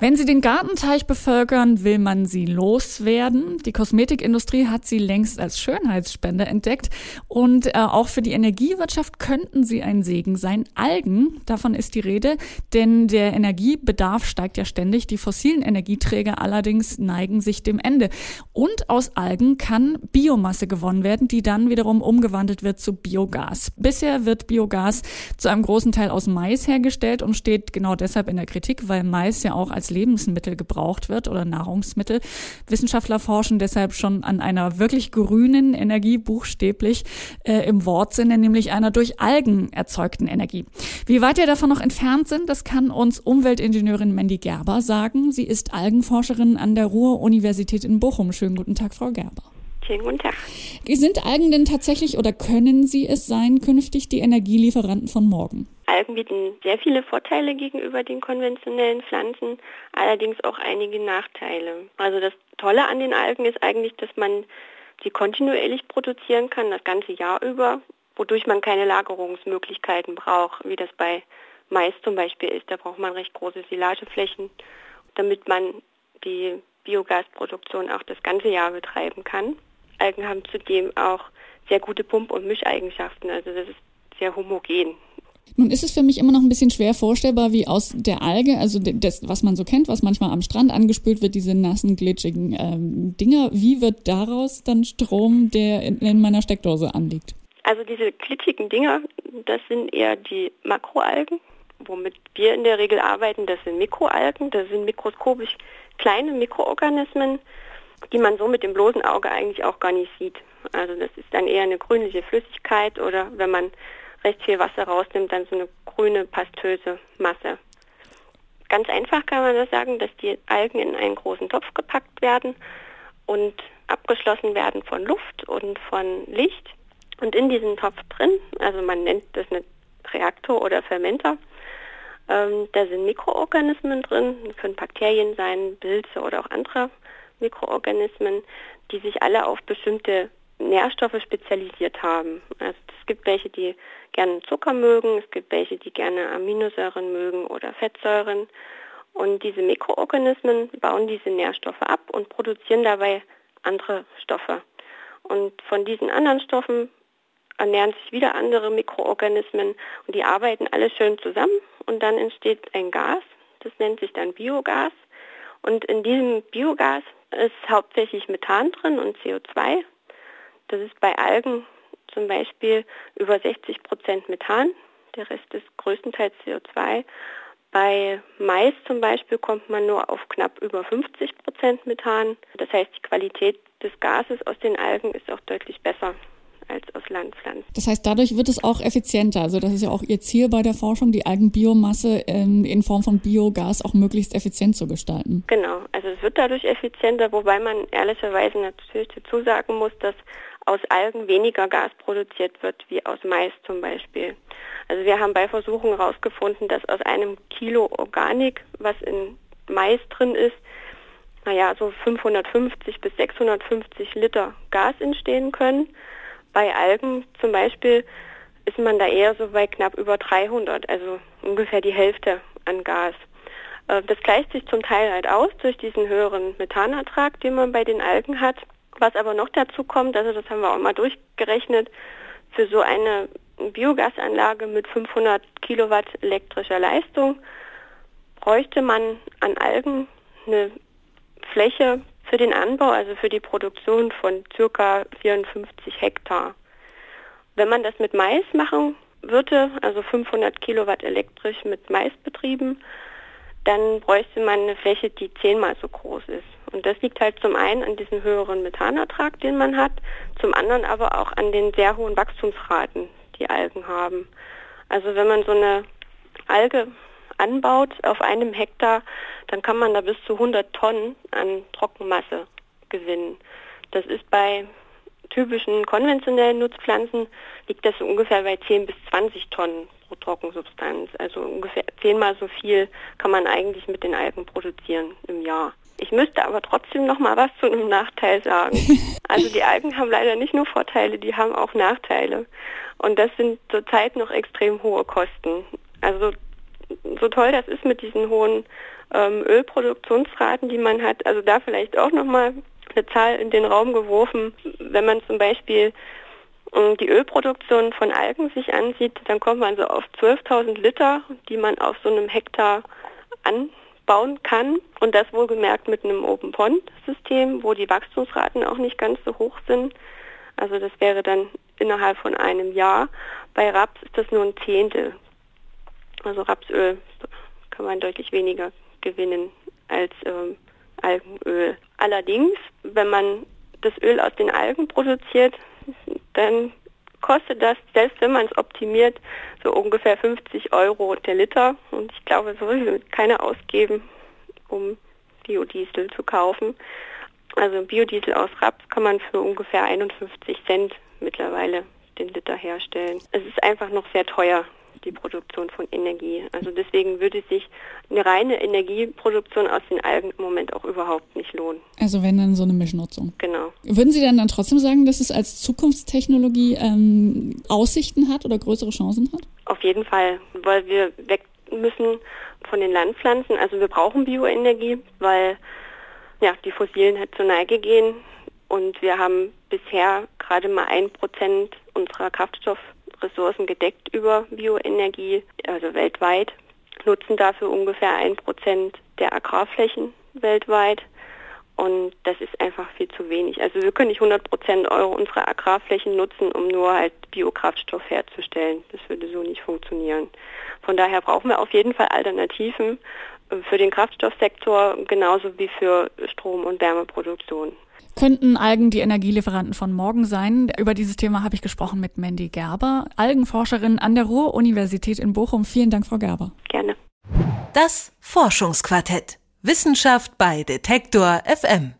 Wenn Sie den Gartenteich bevölkern, will man sie loswerden. Die Kosmetikindustrie hat sie längst als Schönheitsspender entdeckt und äh, auch für die Energiewirtschaft könnten sie ein Segen sein. Algen, davon ist die Rede, denn der Energiebedarf steigt ja ständig. Die fossilen Energieträger allerdings neigen sich dem Ende. Und aus Algen kann Biomasse gewonnen werden, die dann wiederum umgewandelt wird zu Biogas. Bisher wird Biogas zu einem großen Teil aus Mais hergestellt und steht genau deshalb in der Kritik, weil Mais ja auch als Lebensmittel gebraucht wird oder Nahrungsmittel. Wissenschaftler forschen deshalb schon an einer wirklich grünen Energie, buchstäblich äh, im Wortsinne, nämlich einer durch Algen erzeugten Energie. Wie weit wir davon noch entfernt sind, das kann uns Umweltingenieurin Mandy Gerber sagen. Sie ist Algenforscherin an der Ruhr-Universität in Bochum. Schönen guten Tag, Frau Gerber. Schönen guten Tag. Sind Algen denn tatsächlich oder können sie es sein, künftig die Energielieferanten von morgen? Algen bieten sehr viele Vorteile gegenüber den konventionellen Pflanzen, allerdings auch einige Nachteile. Also das Tolle an den Algen ist eigentlich, dass man sie kontinuierlich produzieren kann, das ganze Jahr über, wodurch man keine Lagerungsmöglichkeiten braucht, wie das bei Mais zum Beispiel ist. Da braucht man recht große Silageflächen, damit man die Biogasproduktion auch das ganze Jahr betreiben kann. Algen haben zudem auch sehr gute Pump- und Mischeigenschaften, also das ist sehr homogen. Nun ist es für mich immer noch ein bisschen schwer vorstellbar, wie aus der Alge, also das, was man so kennt, was manchmal am Strand angespült wird, diese nassen, glitschigen ähm, Dinger, wie wird daraus dann Strom, der in, in meiner Steckdose anliegt? Also diese glitschigen Dinger, das sind eher die Makroalgen, womit wir in der Regel arbeiten, das sind Mikroalgen, das sind mikroskopisch kleine Mikroorganismen, die man so mit dem bloßen Auge eigentlich auch gar nicht sieht. Also das ist dann eher eine grünliche Flüssigkeit oder wenn man recht viel Wasser rausnimmt, dann so eine grüne pastöse Masse. Ganz einfach kann man das sagen, dass die Algen in einen großen Topf gepackt werden und abgeschlossen werden von Luft und von Licht. Und in diesem Topf drin, also man nennt das eine Reaktor oder Fermenter, ähm, da sind Mikroorganismen drin, können Bakterien sein, Pilze oder auch andere Mikroorganismen, die sich alle auf bestimmte Nährstoffe spezialisiert haben. Also es gibt welche, die gerne Zucker mögen, es gibt welche, die gerne Aminosäuren mögen oder Fettsäuren. Und diese Mikroorganismen bauen diese Nährstoffe ab und produzieren dabei andere Stoffe. Und von diesen anderen Stoffen ernähren sich wieder andere Mikroorganismen und die arbeiten alle schön zusammen und dann entsteht ein Gas, das nennt sich dann Biogas. Und in diesem Biogas ist hauptsächlich Methan drin und CO2. Das ist bei Algen zum Beispiel über 60 Prozent Methan, der Rest ist größtenteils CO2. Bei Mais zum Beispiel kommt man nur auf knapp über 50 Prozent Methan. Das heißt, die Qualität des Gases aus den Algen ist auch deutlich besser als aus Landpflanzen. Das heißt, dadurch wird es auch effizienter. Also das ist ja auch Ihr Ziel bei der Forschung, die Algenbiomasse ähm, in Form von Biogas auch möglichst effizient zu gestalten. Genau, also es wird dadurch effizienter, wobei man ehrlicherweise natürlich dazu sagen muss, dass aus Algen weniger Gas produziert wird wie aus Mais zum Beispiel. Also wir haben bei Versuchen herausgefunden, dass aus einem Kilo Organik, was in Mais drin ist, naja, so 550 bis 650 Liter Gas entstehen können. Bei Algen zum Beispiel ist man da eher so bei knapp über 300, also ungefähr die Hälfte an Gas. Äh, das gleicht sich zum Teil halt aus durch diesen höheren Methanertrag, den man bei den Algen hat. Was aber noch dazu kommt, also das haben wir auch mal durchgerechnet, für so eine Biogasanlage mit 500 Kilowatt elektrischer Leistung bräuchte man an Algen eine Fläche für den Anbau, also für die Produktion von circa 54 Hektar. Wenn man das mit Mais machen würde, also 500 Kilowatt elektrisch mit Mais betrieben, dann bräuchte man eine Fläche, die zehnmal so groß ist. Und das liegt halt zum einen an diesem höheren Methanertrag, den man hat, zum anderen aber auch an den sehr hohen Wachstumsraten, die Algen haben. Also wenn man so eine Alge anbaut auf einem Hektar, dann kann man da bis zu 100 Tonnen an Trockenmasse gewinnen. Das ist bei typischen konventionellen Nutzpflanzen liegt das so ungefähr bei 10 bis 20 Tonnen pro Trockensubstanz. Also ungefähr zehnmal so viel kann man eigentlich mit den Algen produzieren im Jahr. Ich müsste aber trotzdem noch mal was zu einem Nachteil sagen. Also die Algen haben leider nicht nur Vorteile, die haben auch Nachteile. Und das sind zurzeit noch extrem hohe Kosten. Also so toll das ist mit diesen hohen ähm, Ölproduktionsraten, die man hat, also da vielleicht auch noch mal eine Zahl in den Raum geworfen. Wenn man zum Beispiel äh, die Ölproduktion von Algen sich ansieht, dann kommt man so auf 12.000 Liter, die man auf so einem Hektar anbauen kann. Und das wohlgemerkt mit einem Open-Pond-System, wo die Wachstumsraten auch nicht ganz so hoch sind. Also das wäre dann innerhalb von einem Jahr. Bei Raps ist das nur ein Zehntel. Also Rapsöl kann man deutlich weniger gewinnen als ähm, Algenöl. Allerdings, wenn man das Öl aus den Algen produziert, dann kostet das, selbst wenn man es optimiert, so ungefähr 50 Euro der Liter. Und ich glaube, so will keiner ausgeben, um Biodiesel zu kaufen. Also Biodiesel aus Raps kann man für ungefähr 51 Cent mittlerweile den Liter herstellen. Es ist einfach noch sehr teuer, die Produktion von Energie. Also deswegen würde sich eine reine Energieproduktion aus den Algen im Moment auch überhaupt nicht lohnen. Also wenn dann so eine Mischnutzung. Genau. Würden Sie dann dann trotzdem sagen, dass es als Zukunftstechnologie ähm, Aussichten hat oder größere Chancen hat? Auf jeden Fall, weil wir weg müssen von den Landpflanzen. Also wir brauchen Bioenergie, weil ja, die Fossilen halt zur Neige gehen. Und wir haben bisher gerade mal ein Prozent unserer Kraftstoffressourcen gedeckt über Bioenergie, also weltweit, nutzen dafür ungefähr ein Prozent der Agrarflächen weltweit. Und das ist einfach viel zu wenig. Also wir können nicht 100 Prozent Euro unserer Agrarflächen nutzen, um nur halt Biokraftstoff herzustellen. Das würde so nicht funktionieren. Von daher brauchen wir auf jeden Fall Alternativen für den Kraftstoffsektor genauso wie für Strom- und Wärmeproduktion. Könnten Algen die Energielieferanten von morgen sein? Über dieses Thema habe ich gesprochen mit Mandy Gerber, Algenforscherin an der Ruhr-Universität in Bochum. Vielen Dank, Frau Gerber. Gerne. Das Forschungsquartett. Wissenschaft bei Detektor FM.